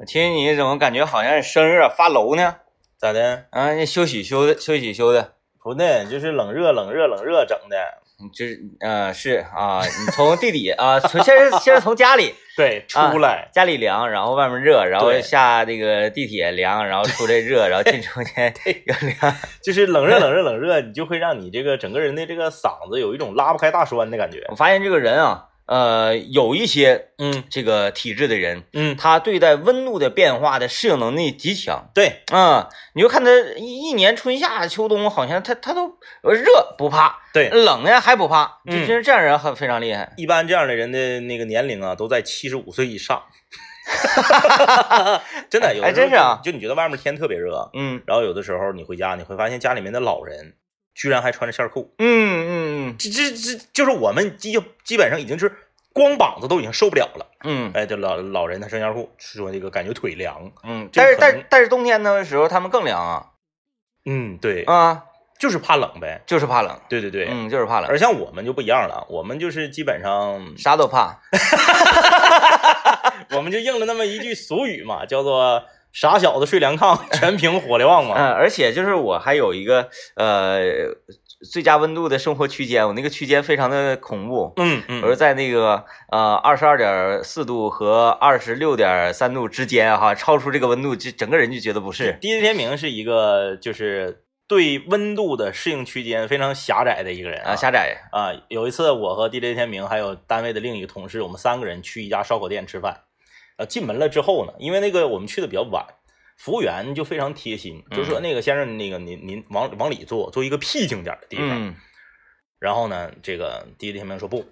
我听你怎么感觉好像生热发楼呢？咋的？啊，那休息休的，休息休的，不的，就是冷热冷热冷热整的。就是呃是啊，你从地底啊，从先是先是从家里 对，出来。家里凉，然后外面热，然后下那个地铁凉，然后出来热，然后进中间又凉。就是冷热冷热冷热，你就会让你这个整个人的这个嗓子有一种拉不开大栓的感觉。我发现这个人啊，呃，有一些嗯这个体质的人，嗯，他对待温度的变化的适应能力极强。对，嗯，你就看他一一年春夏秋冬，好像他他都呃热不怕，对冷呢还不怕，就嗯其实这样人很非常厉害。一般这样的人的那个年龄啊，都在七十五岁以上。真的，有的时候哎真是啊就就你觉得外面天特别热，嗯然后有的时候你回家，你会发现家里面的老人居然还穿着线裤。嗯嗯嗯这这这就是我们基基本上已经是光膀子都已经受不了了。嗯哎，这老老人他穿线裤，说这个感觉腿凉。嗯，但是但但是冬天的时候他们更凉啊嗯，对，啊，就是怕冷呗。就是怕冷，对对对，嗯，就是怕冷，而像我们就不一样了，我们就是基本上啥都怕。我们就应了那么一句俗语嘛，叫做“傻小子睡凉炕，全凭火力旺”嘛。嗯，而且就是我还有一个呃最佳温度的生活区间，我那个区间非常的恐怖。嗯嗯我是在那个呃二十二点四度和二十六点三度之间哈，超出这个温度，就整个人就觉得不适。第一天明是一个就是对温度的适应区间非常狭窄的一个人啊，狭窄，啊。有一次，我和 DJ 天明还有单位的另一个同事，我们三个人去一家烧烤店吃饭。呃，进门了之后呢，因为那个我们去的比较晚，服务员就非常贴心，就说嗯那个先生，那个您您往往里坐，坐一个僻静点的地方。嗯，然后呢，这个滴滴天明说不，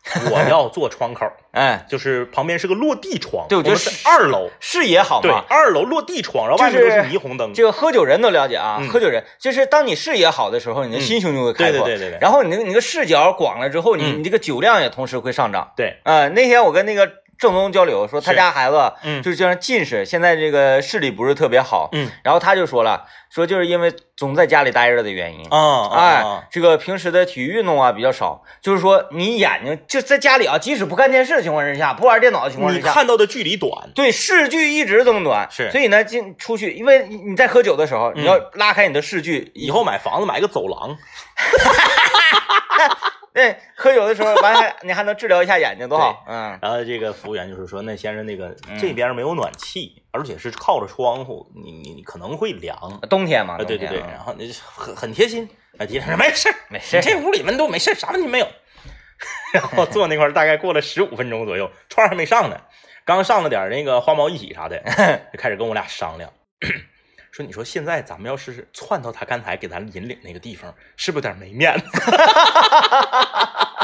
我要坐窗口，哎，就是旁边是个落地窗，对我觉得是二楼，视野好对，嘛。二楼落地窗，然后外面都是霓虹灯。这个喝酒人都了解啊，嗯。喝酒人就是当你视野好的时候，你的嗯。心胸就会开阔，对对对对对。然后你那个你那个视角广了之后，你嗯。你这个酒量也同时会上涨。对，啊，那天我跟那个郑东交流说，他家孩子嗯。就是这样近视，现在这个视力不是特别好，嗯。然后他就说了，说就是因为总在家里待着的原因。啊啊哎啊，，这个平时的体育运动啊比较少，就是说你眼睛就在家里啊，即使不看电视的情况之下，不玩电脑的情况之下，看到的距离短，对视距一直这么短，是。所以呢，进出去，因为你你在喝酒的时候，嗯。你要拉开你的视距，以后买房子买个走廊，对，喝酒的时候完还你还能治疗一下眼睛，多好，嗯。然后这个服务员就是说，那先生那个嗯。这边没有暖气，而且是靠着窗户，你你你可能会凉。冬天嘛，啊，对对对，然后你很很贴心，啊，迪生说没事没事。这屋里温度没事，啥问题没有。然后坐那块儿大概过了十五分钟左右，串还没上呢，刚上了点那个花毛一体啥的，就开始跟我俩商量，说你说现在咱们要是窜到他刚才给咱引领那个地方，是不是有点没面子？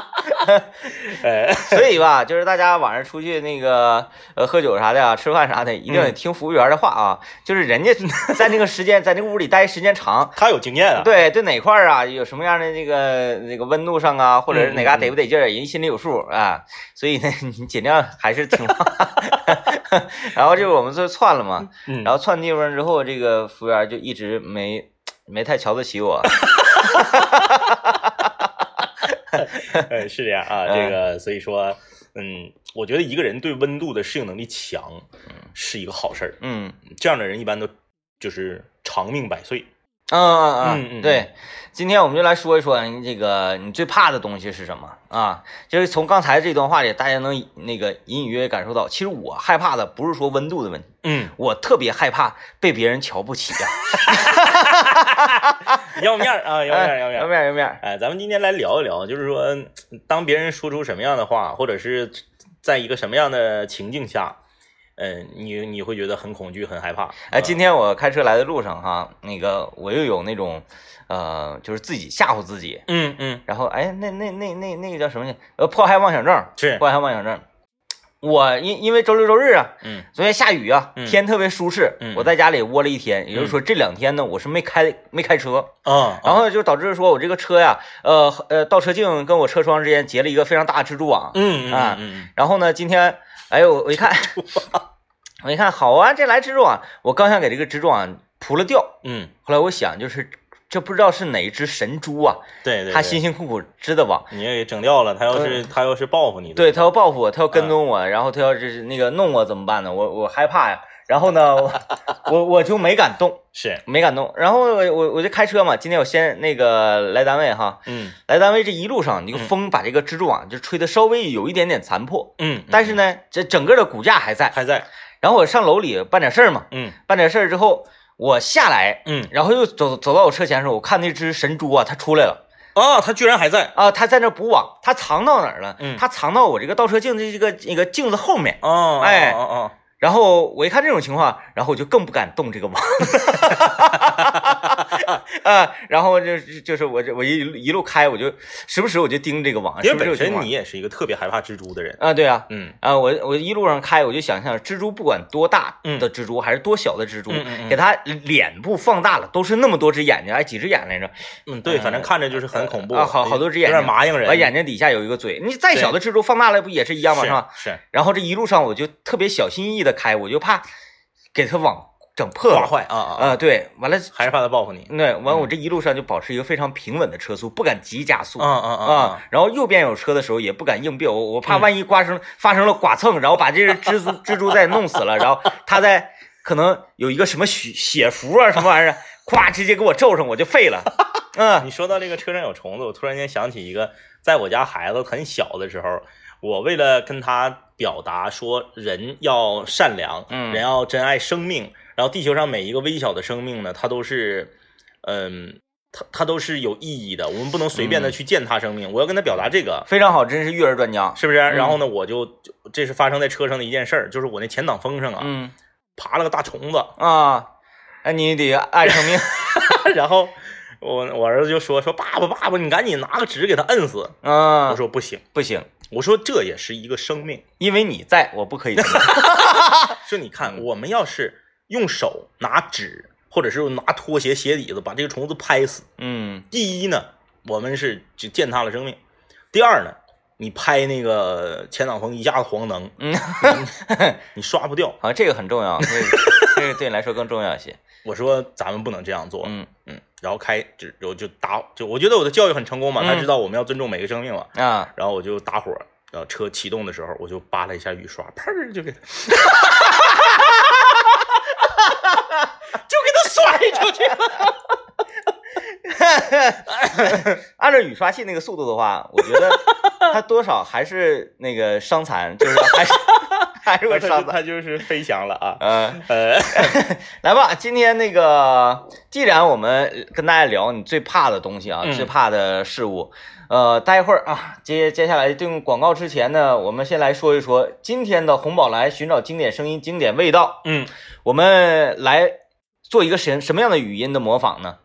呃 所以吧，就是大家晚上出去那个呃喝酒啥的啊，吃饭啥的，一定得嗯听服务员的话啊。就是人家 在那个时间，在那个屋里待时间长，他有经验啊，对对哪块儿啊，有什么样的那个那个温度上啊，或者是哪嘎得不得劲儿，人心里有数啊。所以呢，你尽量还是听话。然后就是我们这窜了嘛，嗯，然后窜地方之后，这个服务员就一直没没太瞧得起我。呃，是这样啊，这个所以说，嗯，我觉得一个人对温度的适应能力强，是一个好事儿。嗯这样的人一般都就是长命百岁。嗯嗯嗯对，今天我们就来说一说这个你最怕的东西是什么啊？就是从刚才这段话里，大家能那个隐隐约约感受到，其实我害怕的不是说温度的问题，嗯，我特别害怕被别人瞧不起呀、要面啊，要面，要面 要。面要面儿，哎，咱们今天来聊一聊，就是说，当别人说出什么样的话，或者是在一个什么样的情境下，嗯、你你会觉得很恐惧、很害怕。哎，啊今天我开车来的路上哈，那个我又有那种，呃，就是自己吓唬自己，嗯嗯然后哎，那那那那那个叫什么去？呃，迫害妄想症，是迫害妄想症。我因因为周六周日啊，嗯昨天下雨啊，嗯天特别舒适，嗯我在家里窝了一天，也就是说这两天呢，我是没开没开车，啊，然后就导致说我这个车呀，呃呃，倒车镜跟我车窗之间结了一个非常大的蜘蛛网，嗯嗯啊嗯嗯然后呢，今天哎呦，我 我一看，我一看好啊，这来蜘蛛网，我刚想给这个蜘蛛网扑了掉，嗯后来我想就是这不知道是哪一只神猪啊，对对，对它辛辛苦苦织的网，你也给整掉了，他要是他要是报复你，对，他要报复我，他要跟踪我，然后他要是那个弄我怎么办呢？我我害怕呀。然后呢，我我我就没敢动，是，没敢动。然后我我我就开车嘛，今天我先那个来单位哈，嗯来单位这一路上，那个风把这个蜘蛛网就吹得稍微有一点点残破，嗯，但是呢，这整个的骨架还在。还在，然后我上楼里办点事儿嘛，嗯办点事儿之后，我下来，嗯，然后又走走到我车前的时候，我看那只神猪啊，它出来了哦，他居然还在，啊，它在那补网，它藏到哪儿了？嗯它藏到我这个倒车镜的这个那个镜子后面。哦，哎哦哦，然后我一看这种情况，然后我就更不敢动这个网，啊，然后就是就是我这我一一路开，我就时不时我就盯这个网，因为本身你也是一个特别害怕蜘蛛的人，啊，对啊，嗯。啊，我我一路上开，我就想象蜘蛛不管多大嗯的蜘蛛，还是多小的蜘蛛，嗯嗯嗯。给它脸部放大了，都是那么多只眼睛，哎，几只眼来着？嗯，对，反正看着就是很恐怖啊，好好多只眼有，点麻痒人，完眼睛底下有一个嘴，你再小的蜘蛛放大了不也是一样吗？是是吧？是。然后这一路上我就特别小心翼翼的开，我就怕给他网整破。坏啊啊，啊，对，完了，还是怕他报复你，对完我这一路上就保持一个非常平稳的车速，不敢急加速。啊啊啊啊，然后右边有车的时候也不敢硬飙，我我怕嗯万一刮生发生了剐蹭，然后把这只蜘蛛蜘蛛再弄死了，然后它再可能有一个什么血 血符啊什么玩意儿，咵直接给我咒上，我就废了。嗯你说到这个车上有虫子，我突然间想起一个，在我家孩子很小的时候，我为了跟他表达说人要善良，嗯人要珍爱生命，然后地球上每一个微小的生命呢，它都是，嗯，它它都是有意义的，我们不能随便的嗯去践踏生命。我要跟他表达这个，非常好，真是育儿专家。是不是？然后呢，我就就这是发生在车上的一件事儿，就是我那前挡风上啊，嗯爬了个大虫子，啊，那你得爱生命。然后我我儿子就说说爸爸爸爸，你赶紧拿个纸给他摁死。嗯，我说不行。不行，我说这也是一个生命。因为你在，我不可以这么干。说你看，我们要是用手拿纸，或者是拿拖鞋鞋底子把这个虫子拍死，嗯第一呢，我们是就践踏了生命；第二呢，你拍那个前挡风一下子黄能，嗯，你刷不掉。好像这个很重要，这个这个对你来说更重要一些。我说咱们不能这样做，嗯嗯，然后开就我就打就我觉得我的教育很成功嘛，嗯他知道我们要尊重每个生命嘛，啊，然后我就打火，然后车启动的时候，我就扒拉一下雨刷，砰就给它，就给他甩出去了。按照雨刷器那个速度的话，我觉得他多少还是那个伤残，就是还是还是会它就伤残。它就是飞翔了啊，呃，呃，来吧，今天那个，既然我们跟大家聊你最怕的东西啊，嗯最怕的事物，呃，待会儿啊，接接下来进广告之前呢，我们先来说一说今天的红宝来寻找经典声音、经典味道。嗯，我们来做一个什什么样的语音的模仿呢？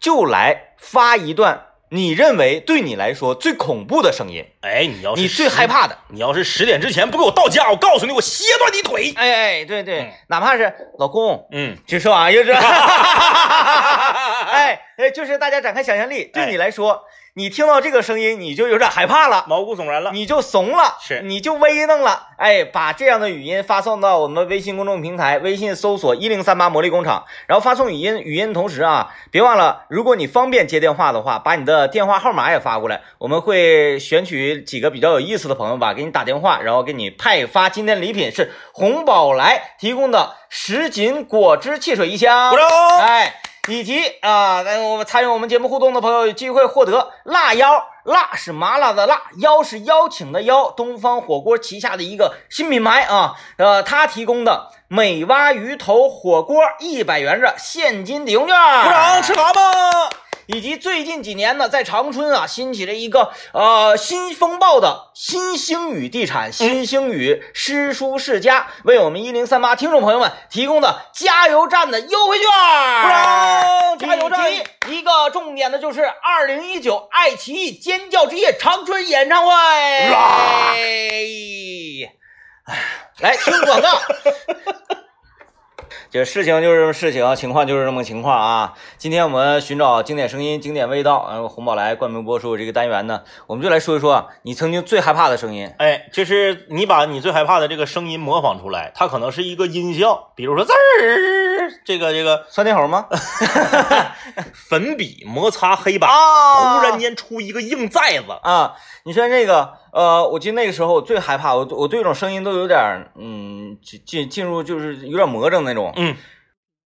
就来发一段你认为对你来说最恐怖的声音，哎，你要是你最害，怕的。你要是十点之前不给我到家，我告诉你，我歇断你腿。哎哎，对对，嗯哪怕是老公，嗯，这是玩意儿是吧？哎哎，就是大家展开想象力，对你来说，你听到这个声音，你就有点害怕了。毛骨悚然了。你就怂了，是你就微弄了，哎，把这样的语音发送到我们微信公众平台，微信搜索一零三八魔力工厂，然后发送语音，语音同时啊，别忘了，如果你方便接电话的话，把你的电话号码也发过来，我们会选取几个比较有意思的朋友吧，给你打电话，然后给你派发今天礼品是红宝来提供的什锦果汁汽水一箱，鼓掌哎，以及啊，来我们参与我们节目互动的朋友有机会获得辣腰，辣是麻辣的辣，邀是邀请的邀，东方火锅旗下的一个新品牌啊，呃，它提供的美蛙鱼头火锅一百元的现金抵用券，鼓掌，吃啥吧。以及最近几年呢，在长春啊兴起了一个呃新风暴的新星宇地产、新星宇诗书世家为我们一零三八听众朋友们提供的加油站的优惠券，加油站一个重点的就是二零一九爱奇艺尖叫之夜长春演唱会。哎来听广告。这事情就是这么事情，情况就是这么情况啊。今天我们寻找经典声音、经典味道，然后红宝来冠名播出这个单元呢，我们就来说一说啊，你曾经最害怕的声音。哎，就是你把你最害怕的这个声音模仿出来，它可能是一个音效，比如说滋儿，这个这个窜天猴吗？粉笔摩擦黑板，啊突然间出一个硬寨子，啊！你说这个呃，我记得那个时候我最害怕，我我对这种声音都有点嗯进进进入就是有点魔怔那种，嗯，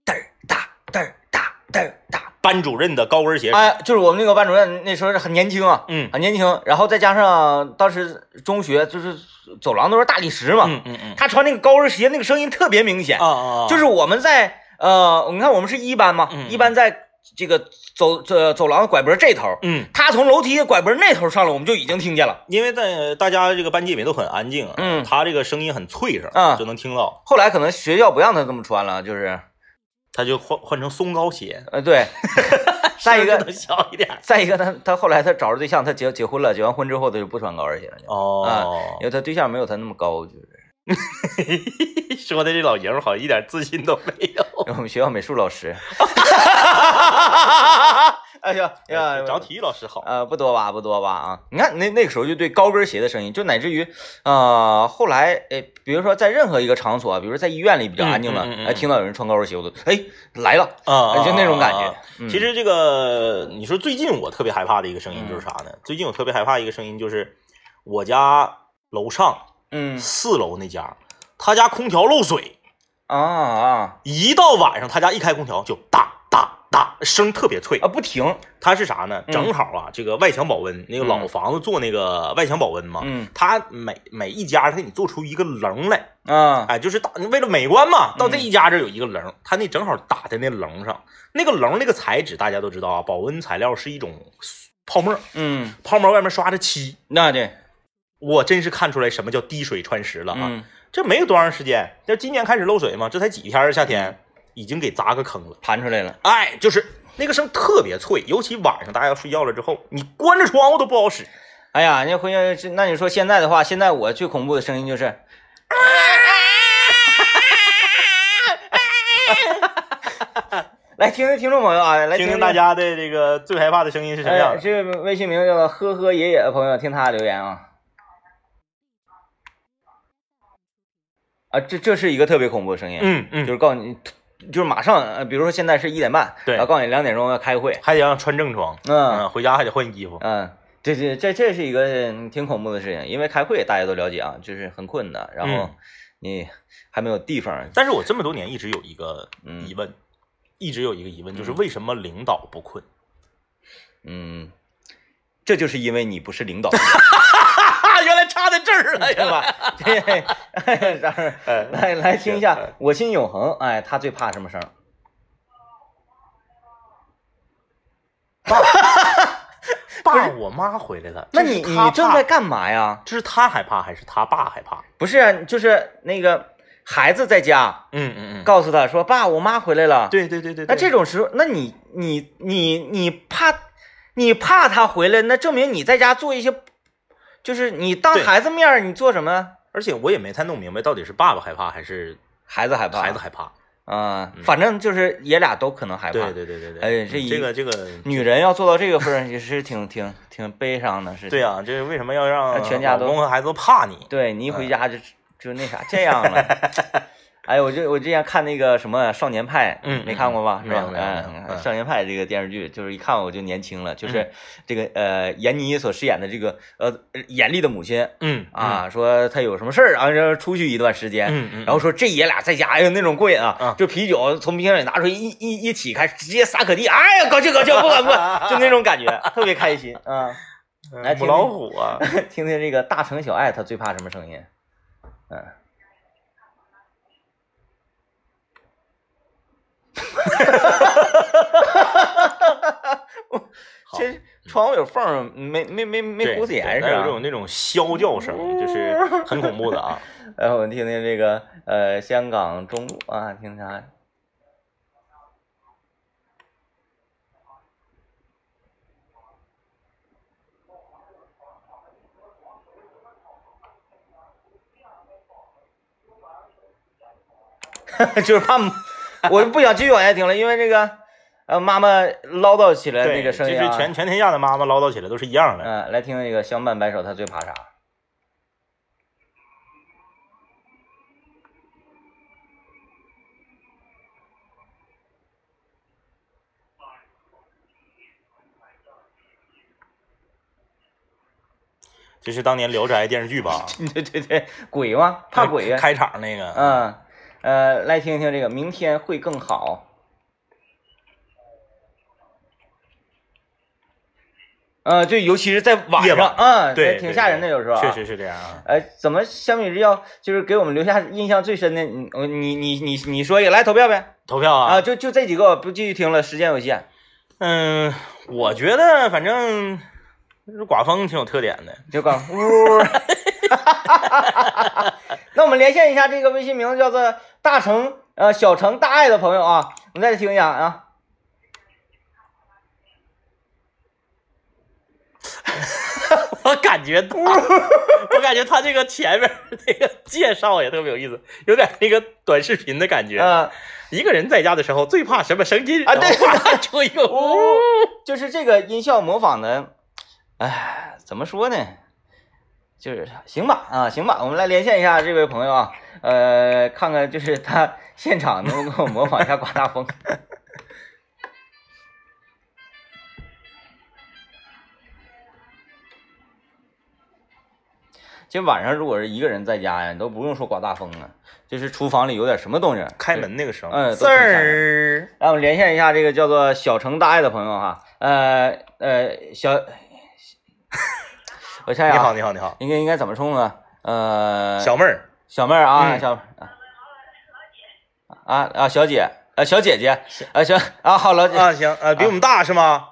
嘚儿哒嘚儿哒嘚儿哒。班主任的高跟鞋声，哎，就是我们那个班主任那时候是很年轻啊，嗯很年轻，然后再加上当时中学就是走廊都是大理石嘛，嗯嗯嗯，他穿那个高跟鞋，那个声音特别明显，啊啊，就是我们在呃，你看我们是一班嘛，嗯一班在这个走这走廊拐脖这头，嗯，他从楼梯拐脖那头上来，我们就已经听见了。因为在大家这个班级里面都很安静啊，嗯他这个声音很脆声，嗯就能听到，后来可能学校不让他这么穿了，就是他就换换成松糕鞋，呃对，再一个小一点，再一个他他后来他找着对象，他结结婚了，结完婚之后他就不穿高跟鞋了，就哦，因为他对象没有他那么高，就是 说的这老爷们儿好像一点自信都没有。我们学校美术老师，哎呀呀，找体育老师好。呃，不多吧，不多吧啊！你看那那个时候就对高跟鞋的声音，就乃至于呃后来呃，比如说在任何一个场所，比如说在医院里比较安静了，嗯嗯嗯嗯哎，听到有人穿高跟鞋，我都哎来了，啊就那种感觉。其实这个，你说最近我特别害怕的一个声音就是啥呢？最近我特别害怕一个声音就是我家楼上嗯。四楼那家，他家空调漏水，啊啊一到晚上他家一开空调就哒哒哒，声特别脆啊。不停，他是啥呢？嗯。正好啊，这个外墙保温，那个老房子做那个外墙保温嘛，嗯。他每每一家他给你做出一个棱来，啊。哎，就是打为了美观嘛，到这一家这有一个棱，他那正好打在那棱上，那个棱那个材质大家都知道啊，保温材料是一种泡沫，嗯，泡沫外面刷着漆，那对，我真是看出来什么叫滴水穿石了啊！嗯，这没有多长时间，这今年开始漏水嘛，这才几天儿夏天，已经给砸个坑了。盘出来了。哎，就是那个声特别脆，尤其晚上大家要睡觉了之后，你关着窗户都不好使。哎呀，那回去那你说现在的话，现在我最恐怖的声音就是。来听听听众朋友啊，来听听听大家的这个最害怕的声音是什么样。这个微信名叫做“呵呵爷爷”的朋友，听他留言啊。啊，这这是一个特别恐怖的声音，嗯嗯，就是告诉你，就是马上，呃，比如说现在是一点半，对然后告诉你两点钟要开会，还得让穿正装，嗯回家还得换衣服。嗯，这这这这是一个嗯挺恐怖的事情，因为开会大家都了解啊，就是很困难，然后嗯你还没有地方，但是我这么多年一直有一个嗯疑问，一直有一个疑问，就是为什么领导不困？嗯，这就是因为你不是领导，在这儿了对吧？对，然后哎来来听一下我心永恒》，哎，他最怕什么声？爸，我妈回来了。那你你正在干嘛呀？这是他害怕还是他爸害怕？不是啊，就是那个孩子在家，嗯嗯嗯，告诉他说：“爸，我妈回来了。”。对对对对。那这种时候，那你你你你怕你怕他回来，那证明你在家做一些，就是你当孩子面儿你做什么？而且我也没太弄明白，到底是爸爸害怕还是孩子害怕，孩子害怕？啊、反正就是爷俩都可能害怕。对对对对对。哎这一这个这个，女人要做到这个份儿，也是挺挺挺悲伤的事情。对啊，这为什么要让全家都老公和孩子都怕你？对你一回家就就那啥这样了。哎，我就我之前看那个什么《少年派》，嗯没看过吧？是吧？嗯，嗯《少年派》这个电视剧，就是一看我就年轻了，就是这个呃，闫妮所饰演的这个呃严厉的母亲嗯啊，说她有什么事儿啊，然后出去一段时间，嗯嗯，然后说这爷俩在家，哎呦那种过瘾啊嗯，就啤酒从冰箱里拿出来一一一起开，直接撒可地，哎呀，搞笑搞笑，不管不管，就那种感觉，特别开心啊。母老虎啊，听听这个大城小爱，他最怕什么声音？嗯。这窗户有缝，没没没没对糊死严对那有是吧？种那种啸叫声，就是很恐怖的啊。然 后我们听听这个呃香港中路啊，听啥？就是怕，我就不想继续往下听了，因为这个呃妈妈唠叨起来那个声音、其实全全天下的妈妈唠叨起来都是一样的。嗯、来听那个相伴白首，他最怕啥？这是当年《聊斋》电视剧吧？对对对，鬼吗？怕鬼呀！开场那个，嗯，呃，来听听这个，明天会更好。呃，对，尤其是在晚上，嗯，对，挺吓人的，有时候、啊。确。实是这样啊。呃，怎么相比之下，就是给我们留下印象最深的？你呃你你你你说一个，来投票呗！投票啊，啊，就就这几个，不继续听了，时间有限。嗯，我觉得反正就是寡风挺有特点的。就刚呜。那我们连线一下这个微信名字叫做大成呃小成大爱的朋友啊，我们再听一下啊。我感觉他，我感觉他这个前面那个介绍也特别有意思，有点那个短视频的感觉。嗯、一个人在家的时候最怕什么声音啊对一个呜。就是这个音效模仿的，哎，怎么说呢？就是行吧啊，行吧，我们来连线一下这位朋友啊，呃，看看就是他现场能不能给我模仿一下刮大风。其实晚上如果是一个人在家呀，你都不用说刮大风啊，就是厨房里有点什么动静，开门那个声，嗯字儿，让我们连线一下这个叫做小城大爱的朋友哈，呃呃小，我想想、啊，你好，你好，你好，应该应该怎么称呢？呃，小妹儿，小妹儿啊，嗯小啊啊啊小姐，啊小姐姐，啊行啊好了，啊，行，啊，比我们大是吗？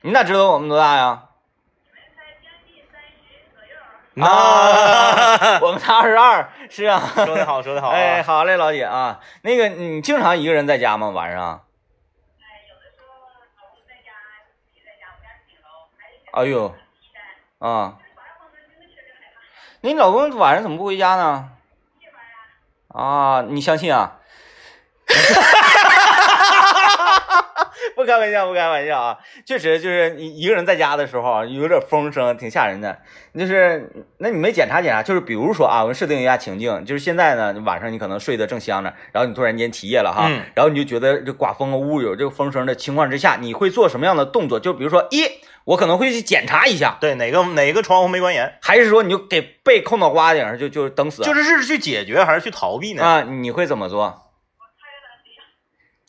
你咋知道我们多大呀？啊，我们才二十二，是啊。说的好，说的好啊，哎，好嘞，老姐啊，那个你经常一个人在家吗？晚上？哎呦，啊，你老公晚上怎么不回家呢？啊，你相信啊？不开玩笑，不开玩笑啊！确实就是你一个人在家的时候啊，有点风声，挺吓人的。就是，那你没检查检查？就是比如说啊，我们设定一下情境，就是现在呢，晚上你可能睡得正香着，然后你突然间起夜了哈，嗯然后你就觉得这刮风啊、屋有这个风声的情况之下，你会做什么样的动作？就比如说，一，我可能会去检查一下，对，哪个哪个窗户没关严？还是说你就给被扣脑瓜顶上就就等死？就是是去解决还是去逃避呢？啊，你会怎么做？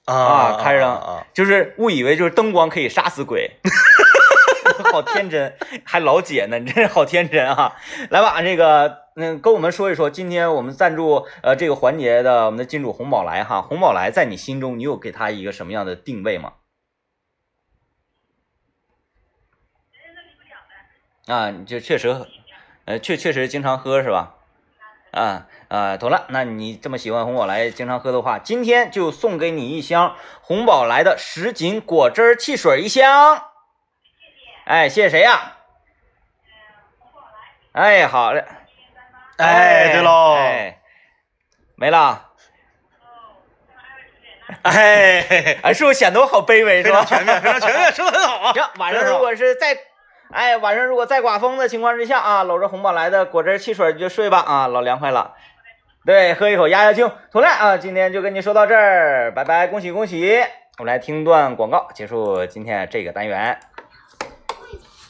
啊啊开上啊，就是误以为就是灯光可以杀死鬼，好天真，还老姐呢，你真是好天真啊！来吧，这个嗯，跟我们说一说，今天我们赞助呃这个环节的我们的金主红宝来哈，红宝来在你心中你有给他一个什么样的定位吗？啊，你就确实，呃，确确实经常喝是吧？啊啊，懂了，那你这么喜欢红宝来，经常喝的话，今天就送给你一箱红宝来的什锦果汁汽水一箱。哎，谢谢谁呀、哎，好嘞。哎，对喽，哎，没了。哎，哎，是不是显得我好卑微，是吧非常？全面，非常全面，说的很好啊。行，晚上如果是在，哎，晚上如果再刮风的情况之下啊，搂着红宝来的果汁汽水就睡吧啊，老凉快了。对，喝一口压压惊。同来啊，今天就跟你说到这儿，拜拜，恭喜恭喜！我们来听段广告，结束今天这个单元。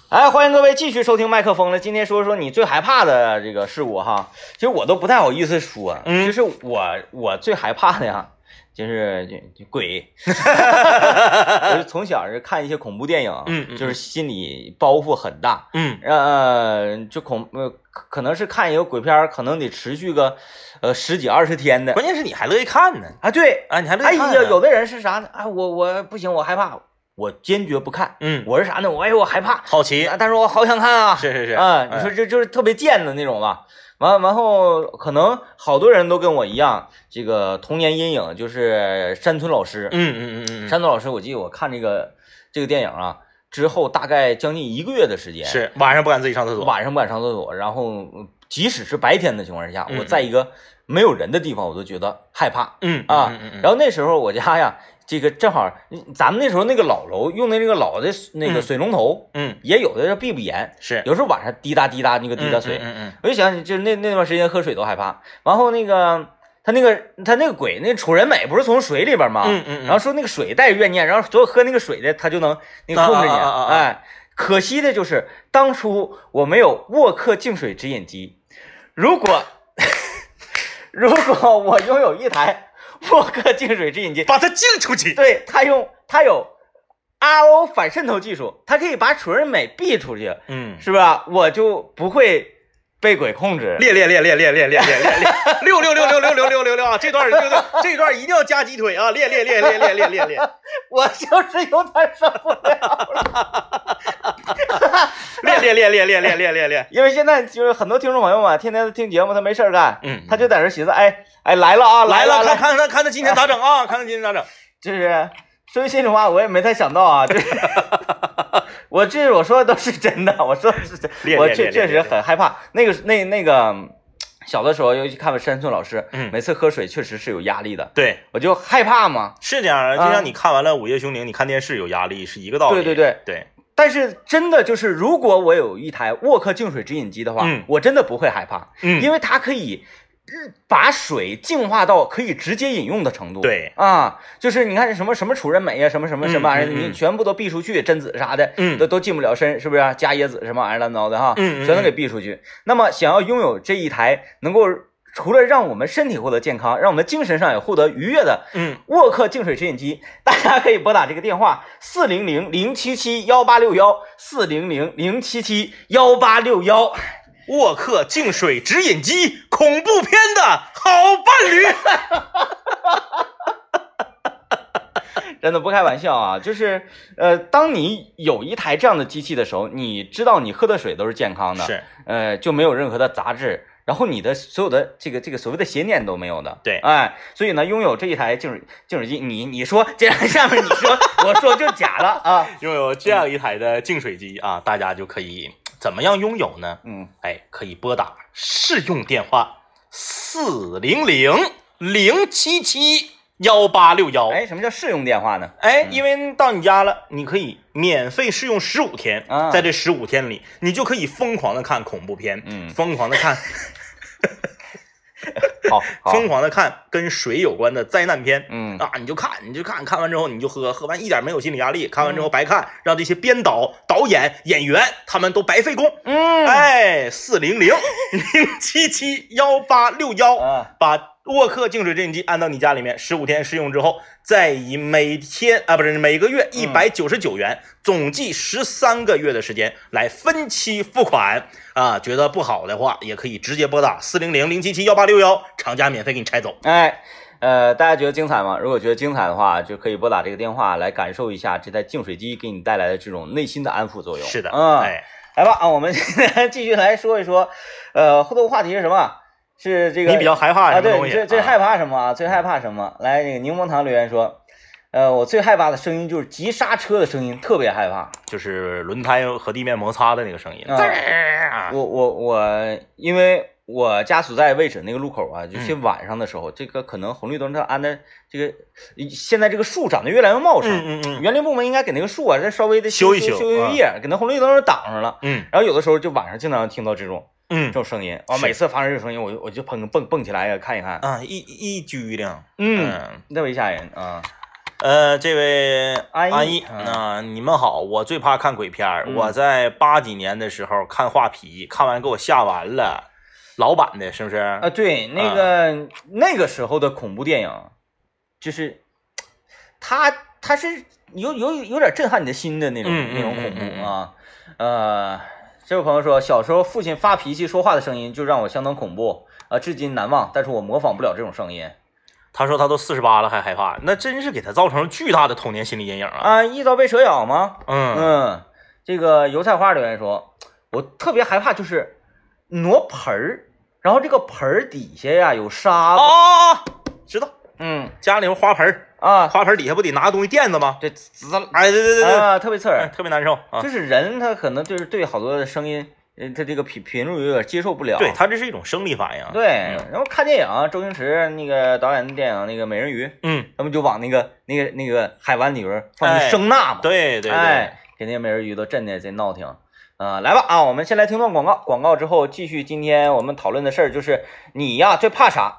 哎，欢迎各位继续收听麦克风了。今天说说你最害怕的这个事故哈，其实我都不太好意思说，嗯就是我我最害怕的呀，就是就就鬼。我是从小是看一些恐怖电影，嗯嗯就是心里包袱很大，嗯呃，就恐呃可可能是看一个鬼片，可能得持续个呃十几二十天的关键是你还乐意看呢啊。对，啊，你还乐意看呢。有的人是啥呢？啊，我我不行，我害怕，我坚决不看。嗯，我是啥呢？我哎我害怕，好奇，但是我好想看啊。是是是，啊，你说这就是特别贱的那种吧？完完后，可能好多人都跟我一样，这个童年阴影就是山村老师。嗯嗯嗯嗯嗯，山村老师，我记得我看这个这个电影啊之后，大概将近一个月的时间，是晚上不敢自己上厕所。晚上不敢上厕所，然后呃即使是白天的情况下，嗯我在一个没有人的地方，我都觉得害怕嗯啊。嗯嗯嗯然后那时候我家呀，这个正好咱们那时候那个老楼用的那个老的那个嗯水龙头，嗯也有的是闭不严，是有时候晚上滴答滴答那个滴答水，嗯嗯我就想，就是那那段时间喝水都害怕。然后那个他那个他那个鬼，那楚人美不是从水里边吗？嗯嗯嗯然后说那个水带着怨念，然后所有喝那个水的他就能那个控制你，啊啊啊啊啊哎，可惜的就是当初我没有沃克净水直饮机。如果 如果我拥有一台沃克净水直饮机，把它净出去。对它用它有 RO 反渗透技术，它可以把楚人美逼出去，嗯，是吧？我就不会被鬼控制。练练练练练练练练练练，六六六六六六六六六啊！这段六六，这段一定要加鸡腿啊！练练练练练练练练我就是有点受不了。练练练练练练练练练。因为现在就是很多听众朋友嘛，天天听节目，他没事儿干，嗯他就在这寻思，哎哎来了啊，来了，看看他看他今天咋整啊？看他今天咋整？就是说句心里话，我也没太想到啊，就是 我这我说的都是真的，我说的是真，我确确实很害怕。那个那那个小的时候，尤其看了山村老师，嗯每次喝水确实是有压力的，对，我就害怕嘛。是这样的，就啊像你看完了《午夜凶铃》，你看电视有压力是一个道理。对对对，对，但是真的就是，如果我有一台沃克净水直饮机的话，嗯。我真的不会害怕，嗯，因为它可以把水净化到可以直接饮用的程度。对。啊，就是你看什么什么楚人美呀，什么什么什么玩意儿，你全部都避出去，榛子啥的，嗯。都都进不了身，是不是、加椰子什么玩意儿乱糟的哈，全都给避出去。那么想要拥有这一台能够除了让我们身体获得健康，让我们精神上也获得愉悦的嗯，沃克净水直饮机，大家可以拨打这个电话四零零零七七幺八六幺四零零零七七幺八六幺。沃克净水直饮机，恐怖片的好伴侣。真的不开玩笑啊，就是呃，当你有一台这样的机器的时候，你知道你喝的水都是健康的，是，呃，就没有任何的杂质，然后你的所有的这个这个所谓的邪念都没有的，对哎，所以呢，拥有这一台净水净水机，你你说这样下面你说我说就假了啊，拥有这样一台的净水机啊，大家就可以怎么样拥有呢？嗯，哎，可以拨打试用电话四零零零七七幺八六幺。哎，什么叫试用电话呢？哎，因为到你家了，你可以免费试用十五天，啊。在这十五天里，你就可以疯狂的看恐怖片，嗯。疯狂的看，好，好。疯狂的看跟水有关的灾难片，嗯。啊，你就看，你就看，看完之后你就喝，喝完一点没有心理压力，看完之后白看，让这些编导、导演、演员他们都白费工。嗯，哎，四零零零七七幺八六幺，啊，把沃克净水直饮机安到你家里面，十五天试用之后，再以每天啊不是每个月一百九十九元，总计十三个月的时间来分期付款啊。觉得不好的话，也可以直接拨打四零零零七七幺八六幺，厂家免费给你拆走。哎。呃，大家觉得精彩吗？如果觉得精彩的话，就可以拨打这个电话来感受一下这台净水机给你带来的这种内心的安抚作用。是的，嗯，哎，来吧啊，我们现在继续来说一说，呃，互动话题是什么？是这个你比较害怕啊？对，什么东西？啊你最最害怕什么啊？最害怕什么？来，那个柠檬糖留言说，呃，我最害怕的声音就是急刹车的声音，特别害怕。就是轮胎和地面摩擦的那个声音。我我我，因为我家所在位置那个路口啊，嗯就是晚上的时候，这个可能红绿灯它安的这个，现在这个树长得越来越茂盛，嗯嗯嗯园林部门应该给那个树啊再稍微的修一修修一修叶，给那红绿灯挡上了。嗯然后有的时候就晚上经常听到这种这嗯种声音啊，每次发生这种声音，我就我就蹦蹦蹦起来呀，看一看，啊，一一拘灵。嗯，嗯特别吓人啊。呃，这位安逸啊、你们好，我最怕看鬼片儿。嗯我在八几年的时候看《画皮》，看完给我吓完了。老版的是不是？啊，对，那个、那个时候的恐怖电影，就是它它是有有有点震撼你的心的那种、那种恐怖啊。呃，这位朋友说，小时候父亲发脾气说话的声音就让我相当恐怖啊、至今难忘。但是我模仿不了这种声音他说他都四十八了还害怕，那真是给他造成了巨大的童年心理阴影啊。啊。一遭被蛇咬吗？嗯嗯，这个油菜花留言说，我特别害怕就是挪盆儿，然后这个盆儿底下呀有沙子，哦，知道，嗯家里有花盆儿，啊，花盆底下不得拿个东西垫子吗？这滋啦哎，对对对对，啊，特别刺哎耳。特别难受啊。就是人他可能就是对好多的声音，呃，他这个频频率有点接受不了。对他这是一种生理反应。对嗯然后看电影，周星驰那个导演的电影那个美人鱼，嗯，他们就往那个那个那个海湾里边放声呐嘛，对对对，哎，给那些美人鱼都震的贼闹挺。啊、来吧啊，我们先来听段广告，广告之后继续今天我们讨论的事儿，就是你呀最怕啥？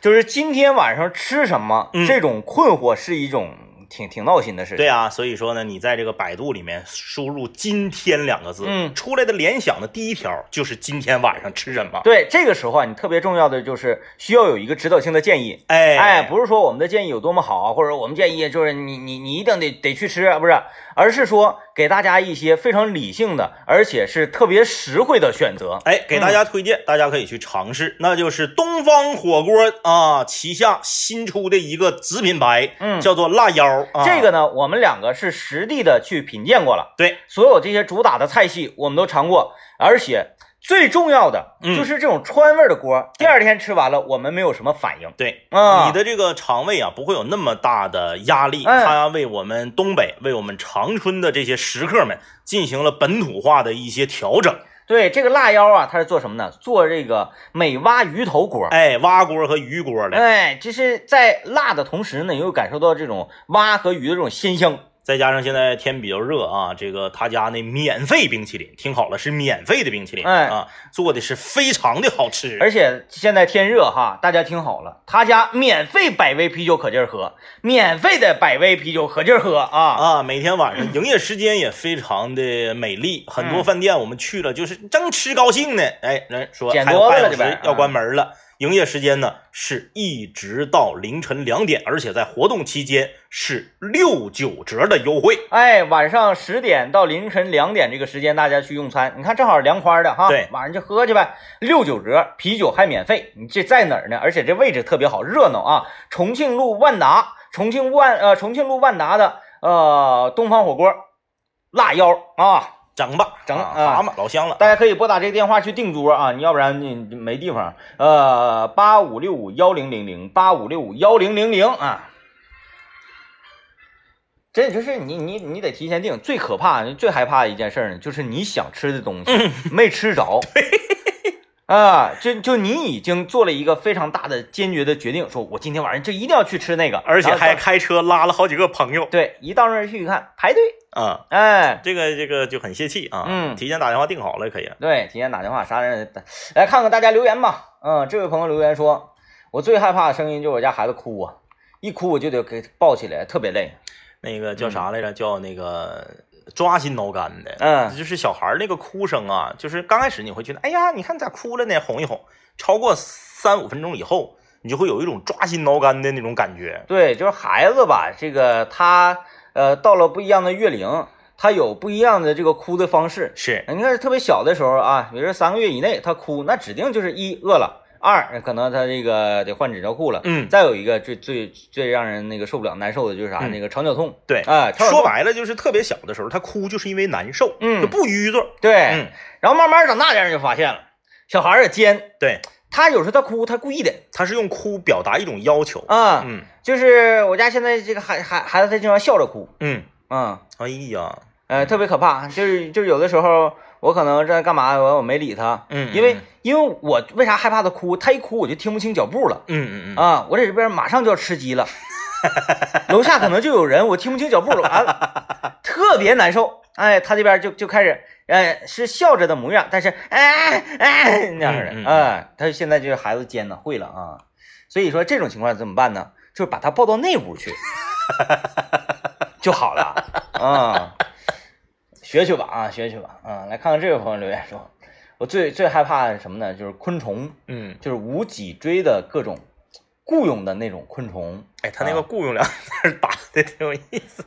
就是今天晚上吃什么？嗯这种困惑是一种挺挺闹心的事情。对啊，所以说呢，你在这个百度里面输入“今天”两个字，嗯出来的联想的第一条就是今天晚上吃什么。对，这个时候啊，你特别重要的就是需要有一个指导性的建议。哎哎，不是说我们的建议有多么好，或者我们建议就是你你你一定得得去吃，不是，而是说给大家一些非常理性的，而且是特别实惠的选择。哎，给大家推荐，大家可以去尝试，那就是东方火锅啊旗下新出的一个子品牌，嗯叫做辣腰。啊、这个呢，我们两个是实地的去品鉴过了，对，所有这些主打的菜系我们都尝过，而且最重要的嗯。就是这种川味儿的锅，第二天吃完了我们没有什么反应。对，啊。你的这个肠胃啊不会有那么大的压力，哎。它为我们东北、为我们长春的这些食客们进行了本土化的一些调整。对，这个辣腰啊，它是做什么呢？做这个美蛙鱼头锅。哎，蛙锅和鱼锅的，哎，就是在辣的同时呢，又感受到这种蛙和鱼的这种鲜香。再加上现在天比较热啊，这个他家那免费冰淇淋，听好了，是免费的冰淇淋、哎啊，做的是非常的好吃。而且现在天热哈，大家听好了，他家免费百威啤酒可劲儿喝，免费的百威啤酒可劲儿喝啊！啊，每天晚上营业时间也非常的美丽，很多嗯饭店我们去了就是正吃高兴呢，哎，人说捡还有半小时要关门了。营业时间呢是一直到凌晨两点，而且在活动期间是六九折的优惠。哎，晚上十点到凌晨两点这个时间，大家去用餐，你看正好凉快的哈，对晚上就喝去呗，六九折，啤酒还免费，你这在哪儿呢？而且这位置特别好，热闹啊！重庆路万达，重庆万呃重庆路万达的呃东方火锅辣腰啊，整吧，整蛤蟆老香了。大家可以拨打这个电话去订桌啊，你要不然你你没地方。呃，八五六五幺零零零，八五六五幺零零零啊。这就是你你你得提前订，最可怕、最害怕的一件事呢，就是你想吃的东西没吃着。啊，就就你已经做了一个非常大的坚决的决定，说我今天晚上就一定要去吃那个，而且还开车拉了好几个朋友对，一到那儿去一看排队，啊，哎，这个这个就很泄气啊。嗯提前打电话订好了可以。对，提前打电话，啥人来看看大家留言吧。嗯，这位朋友留言说，我最害怕的声音就是我家孩子哭啊，一哭我就得给抱起来，特别累。那个叫啥来着？叫那个抓心挠肝的。嗯就是小孩儿那个哭声啊，就是刚开始你会觉得，哎呀，你看咋哭了呢？哄一哄，超过三五分钟以后，你就会有一种抓心挠肝的那种感觉。对，就是孩子吧，这个他呃到了不一样的月龄，他有不一样的这个哭的方式。是，你看特别小的时候啊，比如说三个月以内他哭，那指定就是一饿了，二可能他这个得换纸尿裤了。嗯，再有一个最最最让人那个受不了难受的就是啥？嗯那个肠绞痛。对。哎，肠绞痛说白了就是特别小的时候，他哭就是因为难受，嗯就不淤着。对，嗯，然后慢慢长大点就发现了，小孩儿也尖，对，他有时候他哭，他故意的他是用哭表达一种要求。啊。嗯就是我家现在这个孩孩孩子，他经常笑着哭，嗯，嗯，哎呀，呃，特别可怕。就是就是有的时候我可能在干嘛，我我没理他，嗯，因为嗯因为我为啥害怕他哭？他一哭我就听不清脚步了嗯嗯嗯，啊！我在这边马上就要吃鸡了，楼下可能就有人，我听不清脚步了，完了，特别难受。哎，他这边就就开始，哎，是笑着的模样，但是哎哎那样的，哎，他现在就是孩子尖呢，会了啊。所以说这种情况怎么办呢？就是把他抱到那屋去 就好了啊。学去吧啊，学去吧啊！来看看这位朋友留言说，我最最害怕什么呢？就是昆虫，嗯，就是无脊椎的各种雇佣的那种昆虫，哎，他那个啊雇佣两个字打的挺有意思。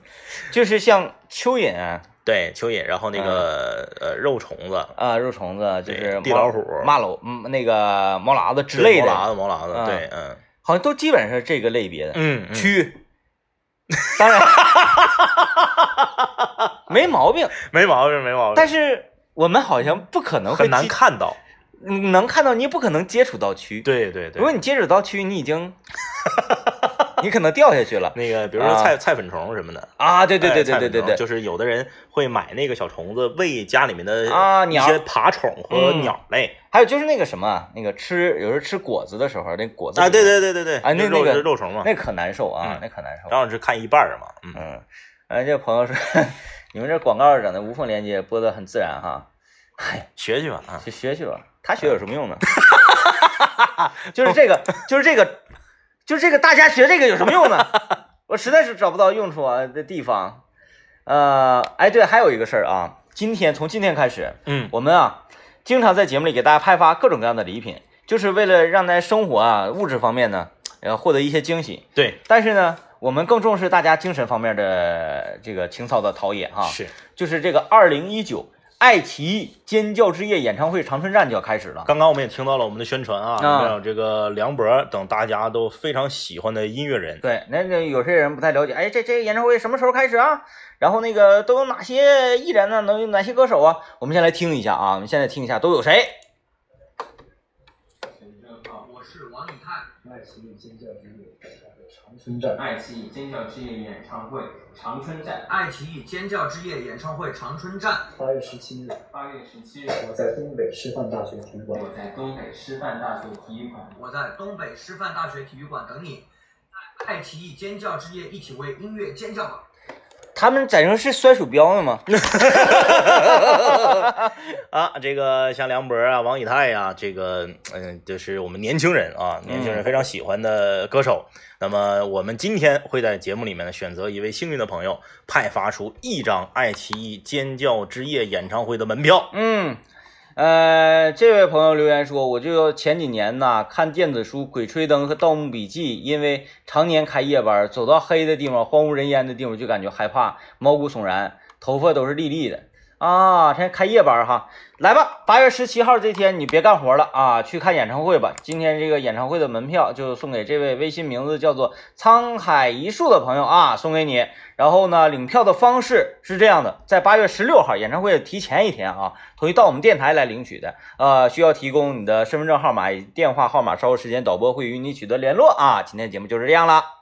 就是像蚯蚓啊、对，蚯蚓，然后那个呃肉虫子啊肉虫子，就是地老虎马老嗯那个毛喇子之类的，毛喇子，毛喇子，啊对，嗯好像都基本上是这个类别的。嗯，嗯蛆，当然 没毛病，没毛病，没毛病，但是我们好像不可能很难，看到。嗯能看到，你也不可能接触到蛆。对对对如果，你接触到蛆，你已经 你可能掉下去了那个比如说啊菜菜粉虫什么的，啊！对对对对对对对，就是有的人会买那个小虫子喂家里面的一啊鸟些爬虫和嗯鸟类还有就是那个什么，那个吃有时候吃果子的时候，那果子啊，对对对对对，啊那那个肉虫嘛，那可难受啊嗯，那可难受。正好是看一半儿嘛，嗯，嗯，哎，这个朋友说，你们这广告整的无缝连接，播的很自然哈。哎，学去吧啊，去学去吧，他学有什么用呢？就是这个，就是这个，就是这个，大家学这个有什么用呢？我实在是找不到用处啊的地方。呃，哎，对，还有一个事儿啊，今天从今天开始，嗯我们啊经常在节目里给大家派发各种各样的礼品，就是为了让大家生活啊物质方面呢，呃获得一些惊喜。对，但是呢，我们更重视大家精神方面的这个情操的陶冶哈。是就是这个二零一九爱奇艺尖叫之夜演唱会长春站就要开始了。刚刚我们也听到了我们的宣传啊，啊还有这个梁博等大家都非常喜欢的音乐人。对，那那有些人不太了解，哎，这这演唱会什么时候开始啊？然后那个都有哪些艺人呢？能有哪些歌手啊？我们先来听一下啊，我们现在听一下都有谁？我是王以太。爱奇艺尖叫之夜长春站，爱奇艺尖叫之夜演唱会长春站，爱奇艺尖叫之夜演唱会长春站，八月十七日，八月十七日，我在东北师范大学体育馆。我在东北师范大学体育馆。我在东北师范大学体育馆等你。爱奇艺尖叫之夜，一起为音乐尖叫吧！他们在这是摔鼠标呢吗？啊，这个像梁博啊、王以太呀、这个嗯，就是我们年轻人啊，年轻人非常喜欢的歌手。那么我们今天会在节目里面呢，选择一位幸运的朋友，派发出一张爱奇艺尖叫之夜演唱会的门票。嗯，呃，这位朋友留言说，我就前几年呢看电子书《鬼吹灯》和《盗墓笔记》，因为常年开夜班，走到黑的地方、荒无人烟的地方就感觉害怕，毛骨悚然，头发都是立立的。啊。现在开夜班哈，来吧，八月十七号这天你别干活了啊，去看演唱会吧。今天这个演唱会的门票就送给这位微信名字叫做沧海一粟的朋友啊，送给你。然后呢，领票的方式是这样的，在八月十六号演唱会的提前一天啊，同意到我们电台来领取的，呃，需要提供你的身份证号码、电话号码，稍后时间导播会与你取得联络啊。今天节目就是这样了。